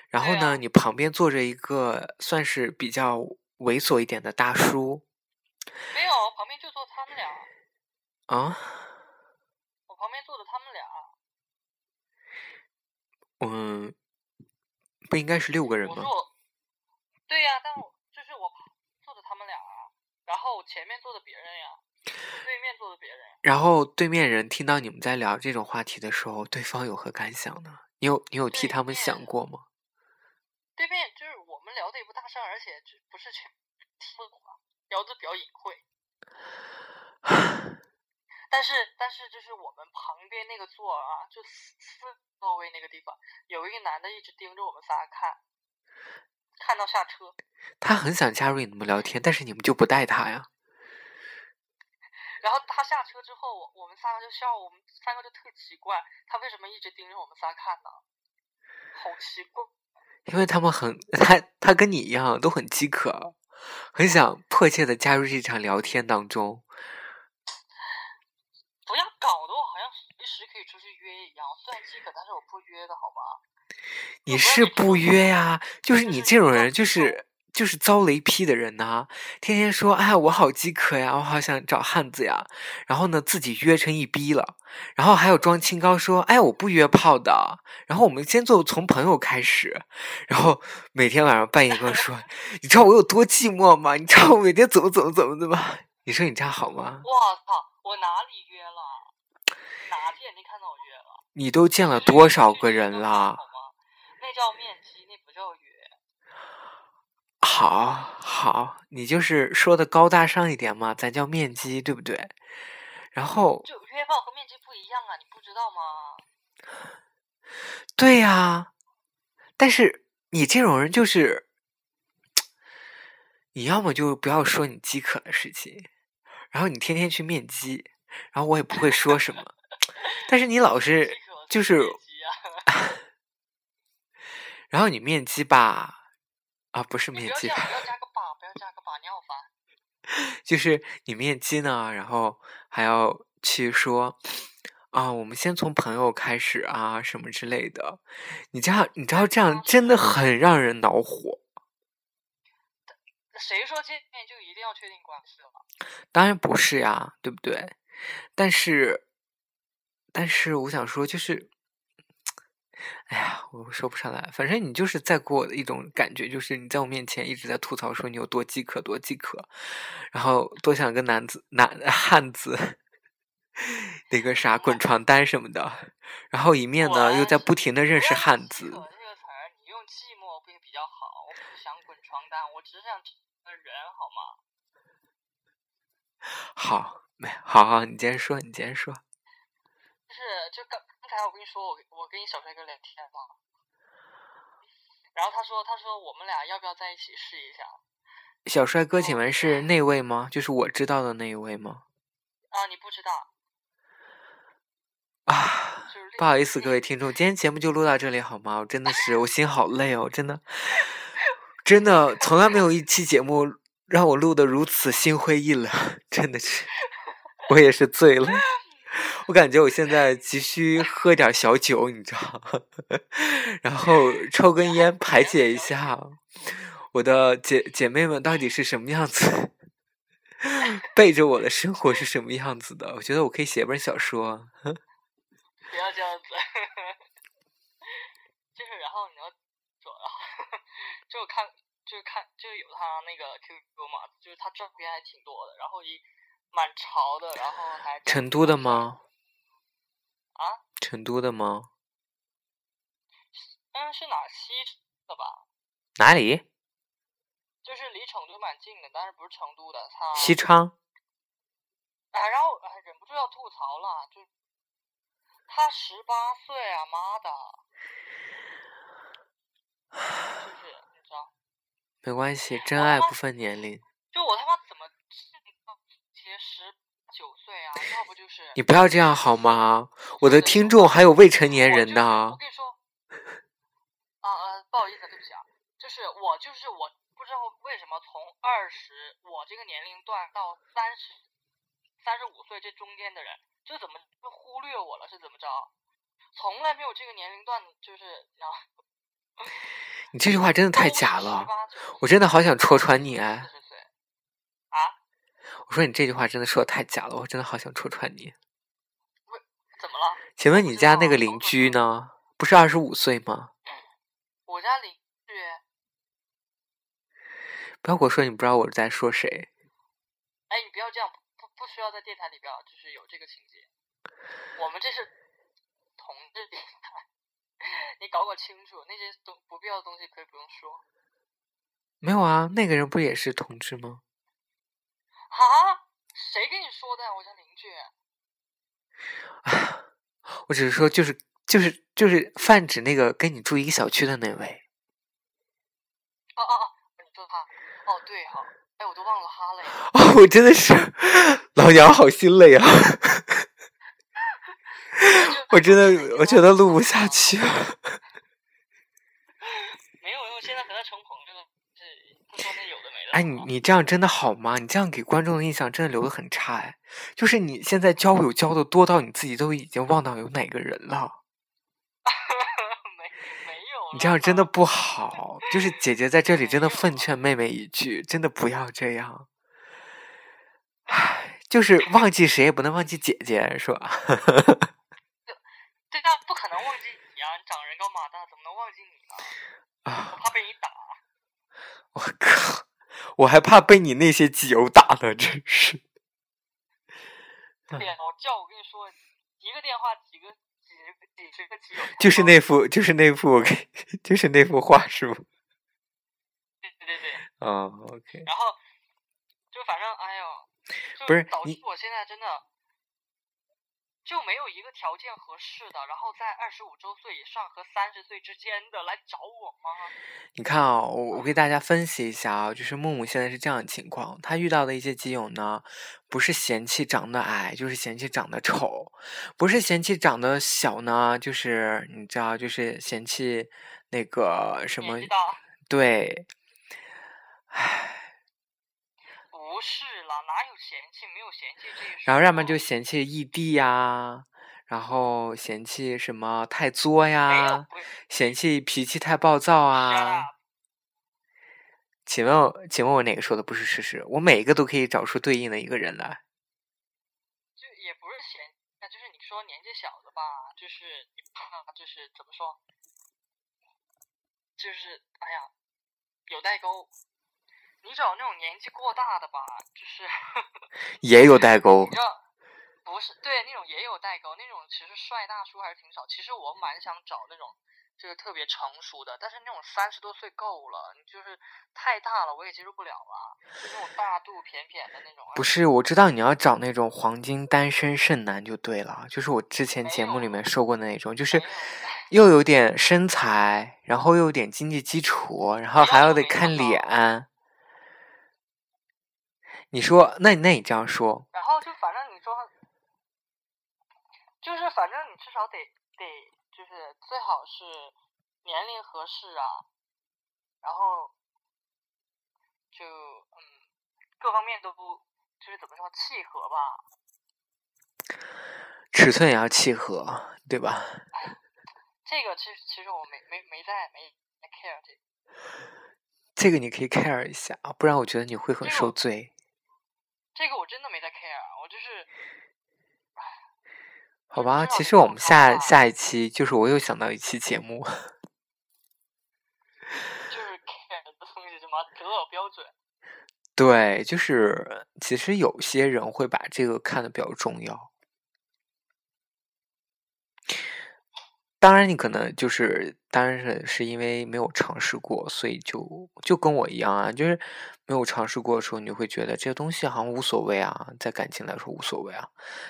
然后呢，你旁边坐着一个算是比较猥琐一点的大叔。没有，旁边就坐他们俩。啊？我旁边坐的他们俩。嗯，不应该是六个人吗？对呀、但我就是我坐着他们俩啊，然后前面坐的别人呀，对面坐的别人。然后对面人听到你们在聊这种话题的时候，对方有何感想呢？你有你有替他们想过吗？对面就是我们聊的也不大声，而且就不是全听不懂啊，聊的比较隐晦。但是但是就是我们旁边那个座啊，就四四座位那个地方，有一个男的一直盯着我们仨看，看到下车。他很想加入你们聊天，但是你们就不带他呀。然后他下车之后，我我们三个就笑，我们三个就特奇怪，他为什么一直盯着我们仨看呢？好奇怪。因为他们很他他跟你一样都很饥渴，很想迫切的加入这场聊天当中。不要搞得我好像随时可以出去约一样。虽然饥渴，但是我不约的好吗？你是不约呀、就是就是你这种要人，就是就是遭雷劈的人呐、天天说哎我好饥渴呀，我好想找汉子呀，然后呢自己约成一逼了，然后还有装清高说哎我不约炮的，然后我们先做从朋友开始，然后每天晚上半夜跟我说，你知道我有多寂寞吗？你知道我每天怎么怎么怎么的吗？你说你这样好吗？我操！我哪里约了？哪只眼睛看到我约了？你都见了多少个人啦好？吗？那叫面。好好，你就是说的高大上一点嘛，咱叫面基，对不对？然后，就约炮和面基不一样啊，你不知道吗？对呀、但是你这种人就是，你要么就不要说你饥渴的事情，然后你天天去面基，然后我也不会说什么，但是你老是就是 然后你面基吧，啊，不是面基吧，不要加个把，不要加个把，你好烦。就是你面基呢，然后还要去说啊，我们先从朋友开始啊，什么之类的。你这样，你知道这样真的很让人恼火。谁说见面就一定要确定关系了？当然不是呀，对不对？但是，但是我想说，就是，哎呀，我说不上来。反正你就是在给我的一种感觉，就是你在我面前一直在吐槽说你有多饥渴，多饥渴，然后多想跟男子、男 汉子那个啥滚床单什么的，然后一面呢又在不停的认识汉子用。饥渴这个词儿，你用寂寞不也比较好？我不想滚床单，我只想找个人，好吗？好，没好好，你接着说，你接着说。不是就刚刚才我跟你说，我我跟你小帅哥聊天嘛，然后他说他说我们俩要不要在一起试一下小帅哥，请问是那位吗？就是我知道的那一位吗？啊？你不知道，啊，不好意思，各位听众，今天节目就录到这里好吗？我真的是，我心好累哦，真的，真的从来没有一期节目让我录的如此心灰意冷，真的是，我也是醉了。我感觉我现在急需喝点小酒，你知道，然后抽根烟排解一下我的姐姐妹们到底是什么样子，背着我的生活是什么样子的。我觉得我可以写本小说。不要这样子，就是然后你要走，然 后就看就看就有他那个 QQ 嘛，就是他照片还挺多的，然后一蛮潮的，然后还成都的？吗？啊，成都的吗？嗯，是哪西的吧？哪里？就是离成都蛮近的，但是不是成都的，他西昌。啊，然后哎忍不住要吐槽了，就他十八岁啊，妈的，就是你知道，没关系，真爱不分年龄。就我他妈十九岁啊？要不就是你不要这样好吗？我的听众还有未成年人呢我。跟你说，啊呃，不好意思，对不起啊，就是我就是我不知道为什么从二十我这个年龄段到三十三十五岁这中间的人，就怎么就忽略我了？是怎么着？从来没有这个年龄段，就是你这句话真的太假了，我真的好想戳穿你哎！40岁啊？我说你这句话真的说的太假了，我真的好想戳穿你。怎么了？请问你家那个邻居呢？不是二十五岁吗？我家邻居不要跟我说你不知道我在说谁。哎，你不要这样，不不需要在电台里边就是有这个情节。我们这是同志电台，你搞搞清楚，那些东不必要的东西可以不用说。没有啊，那个人不也是同志吗？啊？谁跟你说的？我家邻居。啊，我只是说，就是就是就是泛指那个跟你住一个小区的那位。哦哦哦，你说他？哦，对哈。哎，我都忘了哈嘞。哦，我真的是，老娘好心累啊！我真的，我觉得录不下去 了。没有，因为现在和他成朋友了，这不说那有的没的。哎，你你这样真的好吗？你这样给观众的印象真的留的很差哎。就是你现在交友交的多到你自己都已经忘到有哪个人了。没没有。你这样真的不好。就是姐姐在这里真的奉劝妹妹一句，真的不要这样。唉，就是忘记谁也不能忘记姐姐，是吧？对，但不可能忘记你啊！你长人高马大，怎么能忘记你呢？啊！我怕被你打。我靠！我还怕被你那些基友打呢，真是。对，我叫我跟你说，一个电话几个几几十个基友。就是那幅，就是那幅，就是那幅画，是不？对对对对。哦，OK。然后，就反正，哎呦，不是导致我现在真的。就没有一个条件合适的，然后在二十五周岁以上和三十岁之间的来找我吗？你看啊，我我给大家分析一下啊，就是木木现在是这样的情况，他遇到的一些基友呢，不是嫌弃长得矮，就是嫌弃长得丑；不是嫌弃长得小呢，就是你知道，就是嫌弃那个什么？对，唉。不是啦，哪有嫌弃？没有嫌弃这一然后要么就嫌弃异地呀，然后嫌弃什么太作呀，嫌弃脾气太暴躁啊。请问，请问我哪个说的不是事实？我每一个都可以找出对应的一个人来。就也不是嫌，那就是你说年纪小的吧，就是你怕，就是怎么说？就是哎呀，有代沟。你找那种年纪过大的吧，就是 也有代沟。你知道，不是对那种也有代沟，那种其实帅大叔还是挺少。其实我蛮想找那种就是特别成熟的，但是那种三十多岁够了，你就是太大了，我也接受不了啊。就那种大肚便便的那种。不是，我知道你要找那种黄金单身剩男就对了，就是我之前节目里面说过的那种，就是又有点身材，然后又有点经济基础，然后还要得看脸。你说，那那你这样说，然后就反正你说，就是反正你至少得得，就是最好是年龄合适啊，然后就嗯，各方面都不就是怎么说契合吧，尺寸也要契合，对吧？这个其实其实我没没没在没 care 这个，这个你可以 care 一下啊，不然我觉得你会很受罪。这个我真的没在 care，我就是，好吧。其实我们下下一期就是我又想到一期节目，就是 care 的东西什么择偶标准。对，就是其实有些人会把这个看的比较重要。当然，你可能就是，当然是是因为没有尝试过，所以就就跟我一样啊，就是没有尝试过的时候，你会觉得这些东西好像无所谓啊，在感情来说无所谓啊。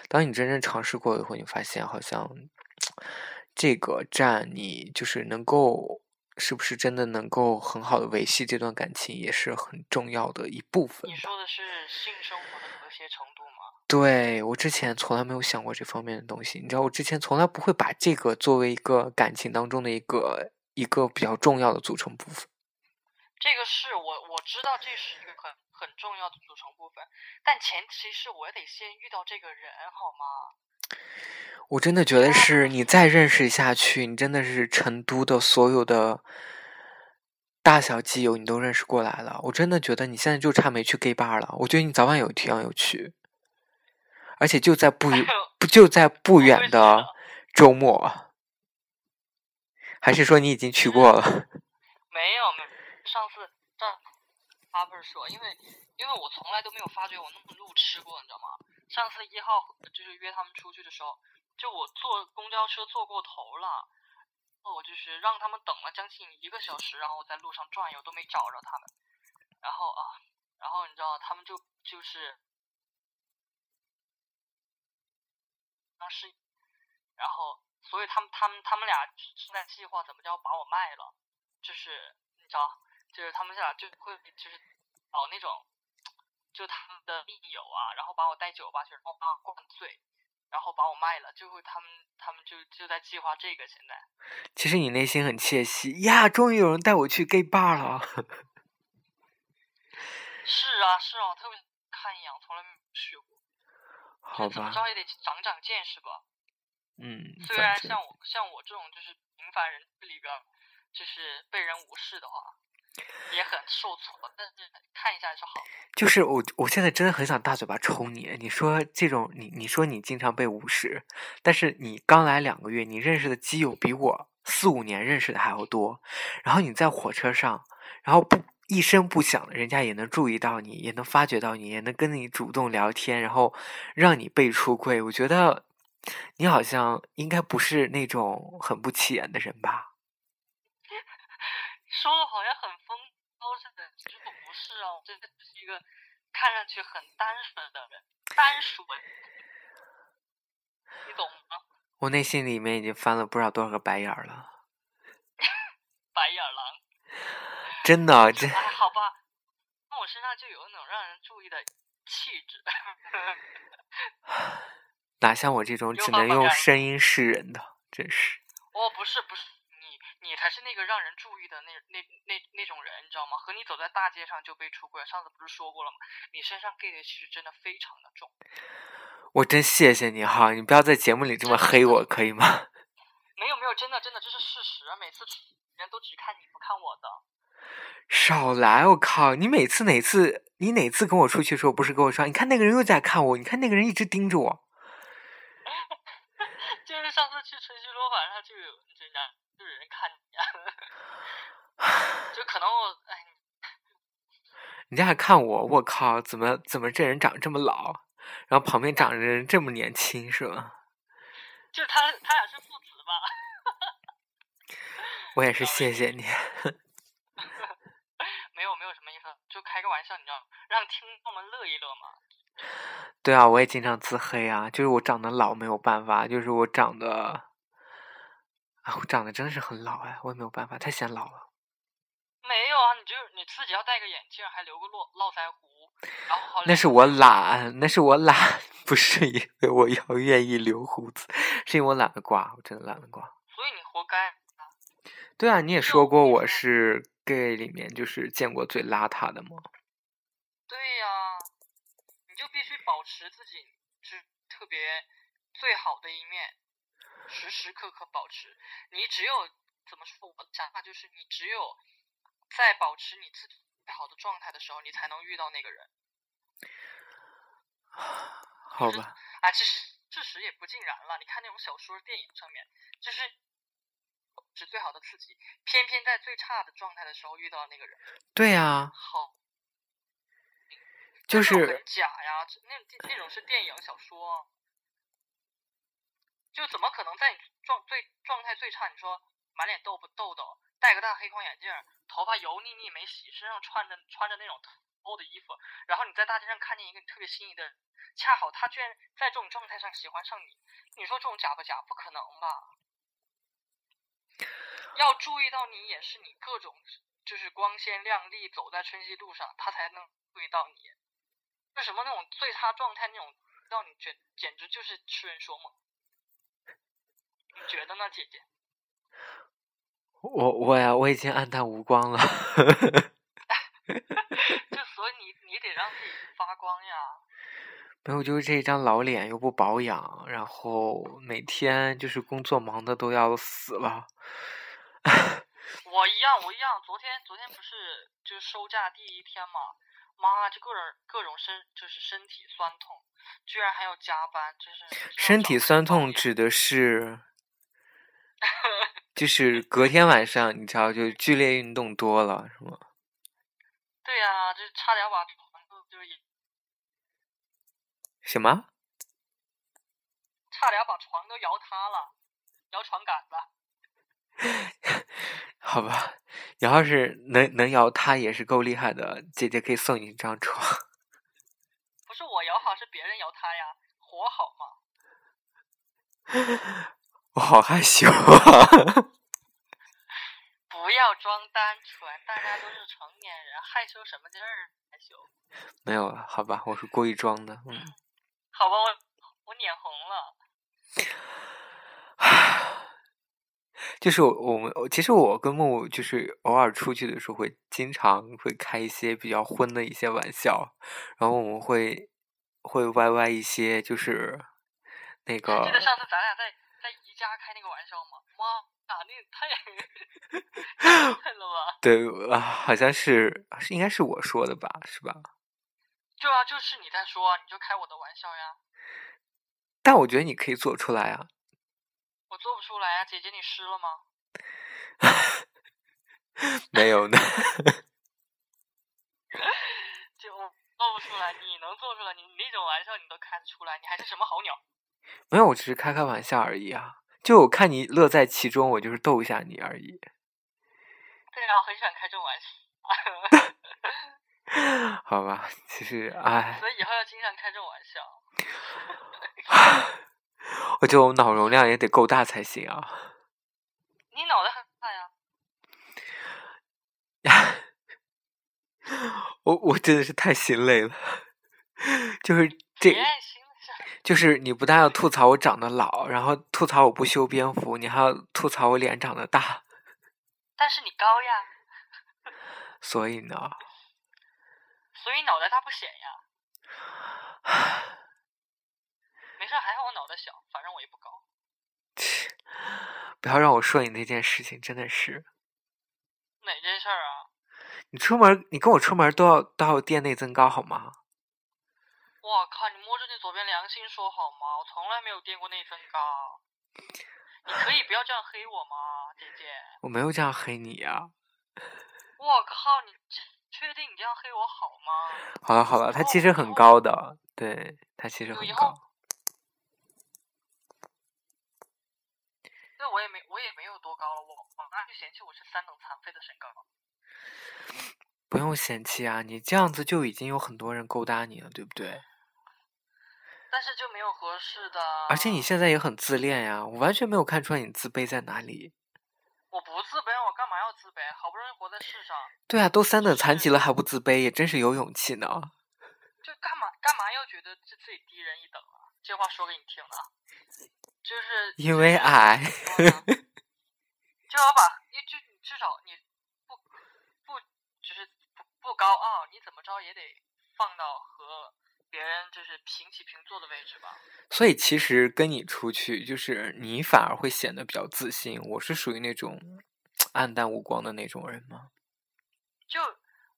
当你真正尝试过以后，你发现好像这个站你就是能够是不是真的能够很好的维系这段感情，也是很重要的一部分。你说的是性生活的和谐程度吗？对我之前从来没有想过这方面的东西，你知道，我之前从来不会把这个作为一个感情当中的一个一个比较重要的组成部分。这个是我我知道这是一个很很重要的组成部分，但前提是我得先遇到这个人，好吗？我真的觉得是你再认识下去，你真的是成都的所有的大小基友你都认识过来了。我真的觉得你现在就差没去 gay bar 了。我觉得你早晚有一天要去。而且就在不不 就在不远的周末，还是说你已经去过了？没有，没有上次上啊 Harper 说，因为因为我从来都没有发觉我那么路痴过，你知道吗？上次一号就是约他们出去的时候，就我坐公交车坐过头了，我就是让他们等了将近一个小时，然后我在路上转悠都没找着他们，然后啊，然后你知道他们就就是。当时，然后，所以他们他们他们俩正在计划怎么着把我卖了，就是你知道，就是他们俩就会就是找那种，就他们的密友啊，然后把我带酒吧去，然后把我灌醉，然后把我卖了，就会他们他们就就在计划这个现在。其实你内心很窃喜呀，终于有人带我去 gay bar 了。是 啊是啊，特别看一眼，从来没去过。好吧，怎么着也得长长见识吧。嗯，虽然像我像我这种就是平凡人里边，就是被人无视的话，也很受挫，但是看一下就好。就是我，我现在真的很想大嘴巴抽你。你说这种，你你说你经常被无视，但是你刚来两个月，你认识的基友比我四五年认识的还要多。然后你在火车上，然后不。一声不响的，人家也能注意到你，也能发觉到你，也能跟你主动聊天，然后让你被出柜。我觉得你好像应该不是那种很不起眼的人吧？说的好像很真的只是一个看上去很单纯的人，单纯，你懂吗？我内心里面已经翻了不知道多少个白眼了。白眼狼。真的，这哎，好吧，那我身上就有那种让人注意的气质。哪像我这种只能用声音示人的，真是。哦，不是不是，你你才是那个让人注意的那那那那种人，你知道吗？和你走在大街上就被出轨，上次不是说过了吗？你身上 gay 的气质真的非常的重。我真谢谢你哈，你不要在节目里这么黑我，可以吗？没有没有，真的真的这是事实，每次人都只看你不看我的。少来！我靠，你每次哪次你哪次跟我出去的时候，不是跟我说，你看那个人又在看我，你看那个人一直盯着我。就是上次去春熙路，晚上就有人家就有人看你呀，就可能我哎。人家还看我，我靠，怎么怎么这人长这么老，然后旁边长着人这么年轻，是吧？就他他俩是父子吧？我也是谢谢你。没有，没有什么意思就开个玩笑，你知道，让听众们乐一乐嘛。对啊，我也经常自黑啊，就是我长得老没有办法，就是我长得啊，我长得真是很老哎，我也没有办法，太显老了。没有啊，你就你自己要戴个眼镜，还留个络络腮胡，然后那是我懒，那是我懒，不是因为我要愿意留胡子，是因为我懒得刮，我真的懒得刮。所以你活该。对啊，你也说过我是。gay 里面就是见过最邋遢的吗？对呀，你就必须保持自己是特别最好的一面，时时刻刻保持。你只有怎么说？我的想法就是，你只有在保持你自己最好的状态的时候，你才能遇到那个人。好吧。啊，这是事实也不尽然了。你看那种小说、电影上面，就是。是最好的刺激，偏偏在最差的状态的时候遇到那个人。对呀。好。就是。很假呀，那那种是电影小说。就怎么可能在你状最状态最差，你说满脸痘不痘痘，戴个大黑框眼镜，头发油腻腻没洗，身上穿着穿着那种厚的衣服，然后你在大街上看见一个特别心仪的人，恰好他居然在这种状态上喜欢上你，你说这种假不假？不可能吧？要注意到你也是你各种就是光鲜亮丽走在春熙路上，他才能注意到你。为什么那种最差状态那种让你觉简直就是痴人说梦？你觉得呢，姐姐？我我呀，我已经暗淡无光了。就所以你你得让自己发光呀。没有，就是这一张老脸又不保养，然后每天就是工作忙的都要死了。我一样，我一样。昨天，昨天不是就是收假第一天嘛？妈，就各种各种身就是身体酸痛，居然还要加班，真是。身体酸痛指的是，就是隔天晚上，你知道，就剧烈运动多了，是吗？对呀、就差点把床都就是什么？差点把床都摇塌了，摇床杆子。好吧，你要是能能摇塌也是够厉害的，姐姐可以送你一张床。不是我摇好，是别人摇塌呀，活好嘛。我好害羞啊！不要装单纯，大家都是成年人，害羞什么劲儿？害羞。没有了，好吧，我是故意装的。嗯，好吧，我我脸红了。就是我我们其实我跟木木就是偶尔出去的时候会经常会开一些比较荤的一些玩笑，然后我们会会歪歪一些，就是那还个记得上次咱俩在家开那个玩笑吗？妈啊，那也太太了吧！对啊，好像是是应该是我说的吧，是吧？对啊，就是你在说，你就开我的玩笑呀。但我觉得你可以做出来啊。我做不出来啊，姐姐你湿了吗？没有呢，就做不出来，你能做出来，你你那种玩笑你都开得出来，你还是什么好鸟？没有，我只是开开玩笑而已啊。就我看你乐在其中，我就是逗一下你而已。对啊，我很喜欢开这种玩笑，好吧，其实 哎，所以以后要经常开这种玩笑。我觉得我脑容量也得够大才行啊。你脑袋很大呀，我我真的是太心累了，就是这。就是你不但要吐槽我长得老，然后吐槽我不修边幅，你还要吐槽我脸长得大，但是你高呀，所以呢，所以脑袋大不显呀。没事儿，还好我脑袋小，反正我也不高。不要让我说你那件事情，真的是，哪件事儿啊？你出门，你跟我出门都要都要垫内增高好吗？我靠，你摸着你左边良心说好吗？我从来没有垫过内增高。你可以不要这样黑我吗，姐姐？我没有这样黑你呀、我靠，你这确定你这样黑我好吗？好了好了，他其实很高的，对他其实很高后。对，我也没我也没有多高了，我我妈就嫌弃我是三等残废的身高。不用嫌弃啊，你这样子就已经有很多人勾搭你了，对不对？但是就没有合适的。而且你现在也很自恋呀，我完全没有看出来你自卑在哪里。我不自卑，我干嘛要自卑？好不容易活在世上，对啊，都三等残疾了还不自卑，也真是有勇气呢。就干嘛干嘛要觉得自自己低人一等啊？这话说给你听的啊，就是因为矮 就要把你至至少你不不就是不不高傲，你怎么着也得放到和别人就是平起平坐的位置吧。所以其实跟你出去，就是你反而会显得比较自信。我是属于那种暗淡无光的那种人吗？就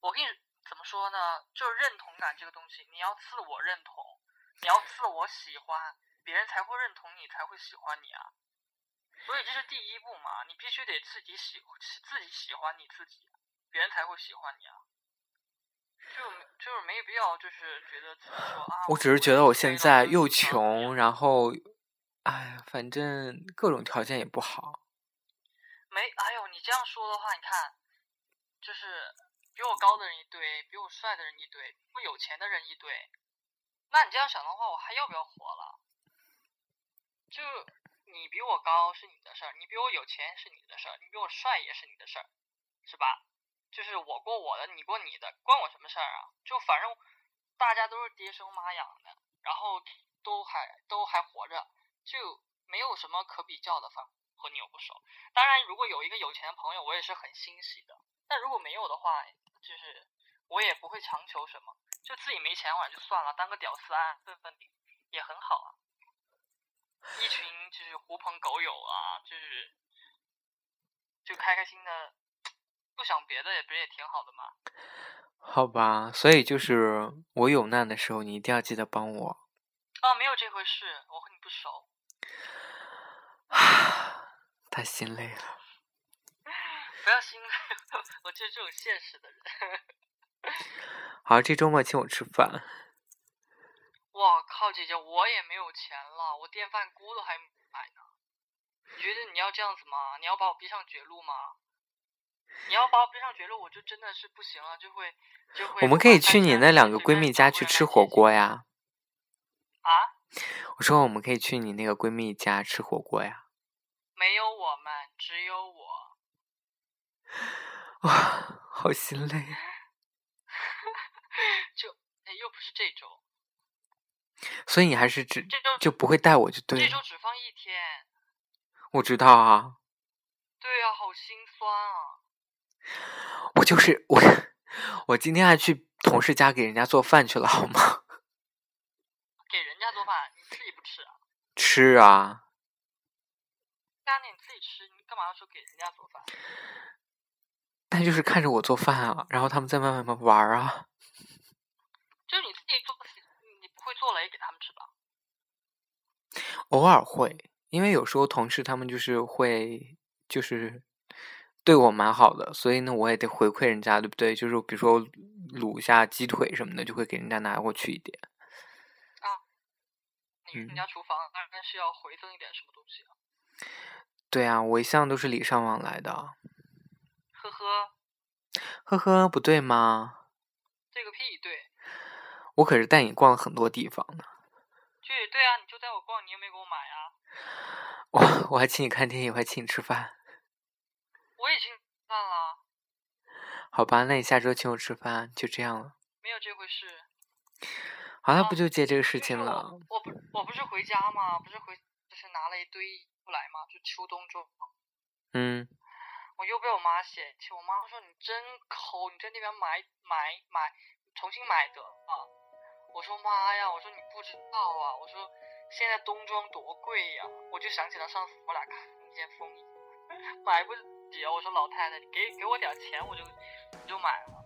我跟你怎么说呢？就是认同感这个东西，你要自我认同，你要自我喜欢，别人才会认同你，才会喜欢你啊。所以这是第一步嘛，你必须得自己喜自己喜欢你自己，别人才会喜欢你啊。就就是没必要，就是觉得啊。我只是觉得我现在又穷，然后，哎，反正各种条件也不好。没，哎呦，你这样说的话，你看，就是比我高的人一堆，比我帅的人一堆，比我有钱的人一堆，那你这样想的话，我还要不要活了？就你比我高是你的事儿，你比我有钱是你的事儿，你比我帅也是你的事儿，是吧？就是我过我的，你过你的，关我什么事儿啊？就反正大家都是爹生妈养的，然后都还都还活着，就没有什么可比较的，反和你又不熟。当然，如果有一个有钱的朋友，我也是很欣喜的。但如果没有的话，就是我也不会强求什么，就自己没钱玩就算了，当个屌丝安安分分也很好啊。一群就是狐朋狗友啊，就是就开开心的，不想别的也不是也挺好的吗。好吧，所以就是我有难的时候，你一定要记得帮我。哦，没有这回事，我和你不熟。太心累了。不要心累，我就是这种现实的人。好，这周末请我吃饭。我靠，姐姐，我也没有钱了，我电饭锅都还没买呢。你觉得你要这样子吗？你要把我逼上绝路吗？你要把我逼上绝路，我就真的是不行了，就会就会。我们可以去你那两个闺蜜家去吃火锅呀。啊？我说我们可以去你那个闺蜜家吃火锅呀。没有我们，只有我。哇，好心累。就又不是这周。所以你还是只这周就不会带我就对了。这周只放一天。我知道啊。对啊，好心酸啊。我就是我，我今天还去同事家给人家做饭去了，好吗？给人家做饭，你自己不吃啊？吃啊。那你自己吃，你干嘛要说给人家做饭？但就是看着我做饭啊，然后他们在慢慢玩啊。就是你自己做，你不会做了也给他们吃吧？偶尔会，因为有时候同事他们就是会，就是。对我蛮好的，所以呢，我也得回馈人家，对不对？就是比如说卤一下鸡腿什么的，就会给人家拿过去一点。啊，你人家厨房当然是要回赠一点什么东西啊。对啊，我一向都是礼尚往来的。呵呵。呵呵，不对吗？对个屁，对。我可是带你逛了很多地方呢。去，对啊，你就带我逛，你又没给我买啊。我我还请你看电影，我还请你吃饭。我已经饭了。好吧，那你下周请我吃饭，就这样了。没有这回事。好了，不就结这个事情了。我不，我不是回家吗？不是回，就是拿了一堆衣服来嘛，就秋冬装。嗯。我又被我妈嫌弃，我妈说你真抠，你在那边买买买，重新买的啊。我说妈呀，我说你不知道啊，我说现在冬装多贵呀，我就想起了上次我俩看那件风衣，买不。我说老太太，给给我点钱，我就我就买了，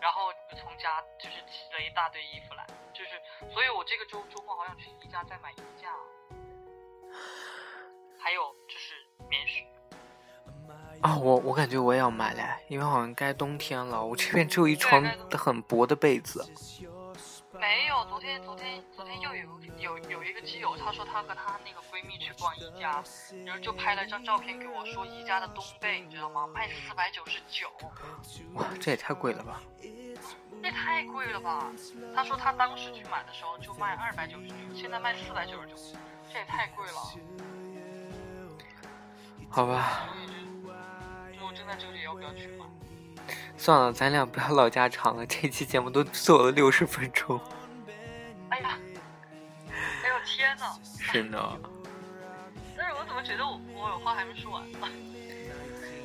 然后就从家就是提了一大堆衣服来，就是，所以我这个周周末好想去宜家再买衣架，还有就是棉絮。啊，我我感觉我也要买嘞，因为好像该冬天了，我这边只有一床很薄的被子。没有，昨天昨天昨天又有有有一个基友，她说她和她那个闺蜜去逛宜家，然后就拍了张照片给我，说宜家的冬被你知道吗？卖四百九十九。哇，这也太贵了吧！这也太贵了吧！她说她当时去买的时候就卖二百九十九，现在卖四百九十九，这也太贵了。好吧。就我正在纠结要不要去买。算了，咱俩不要唠家常了。这期节目都做了六十分钟。哎呀，哎呦天呐！是呢。但是我怎么觉得我我有话还没说完？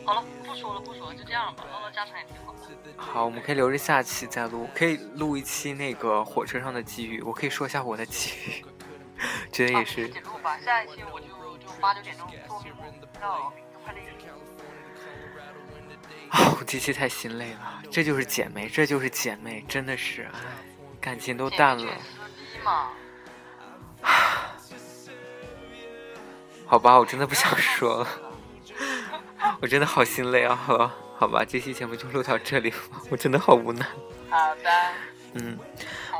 好了，不说了，不说了，就这样吧。唠唠家常也挺好的。好，我们可以留着下期再录，可以录一期那个火车上的机遇。我可以说一下我的机遇，觉得也是。录吧，下一期我就就八九点钟坐到快累死。哦，这期太心累了。这就是姐妹，这就是姐妹，真的是，哎，感情都淡了。好吧，我真的不想说了，我真的好心累啊。好，好吧，这期节目就录到这里吧，我真的好无奈。好的。嗯，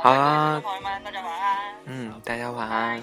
好了，朋友们，大家晚安。嗯，大家晚安。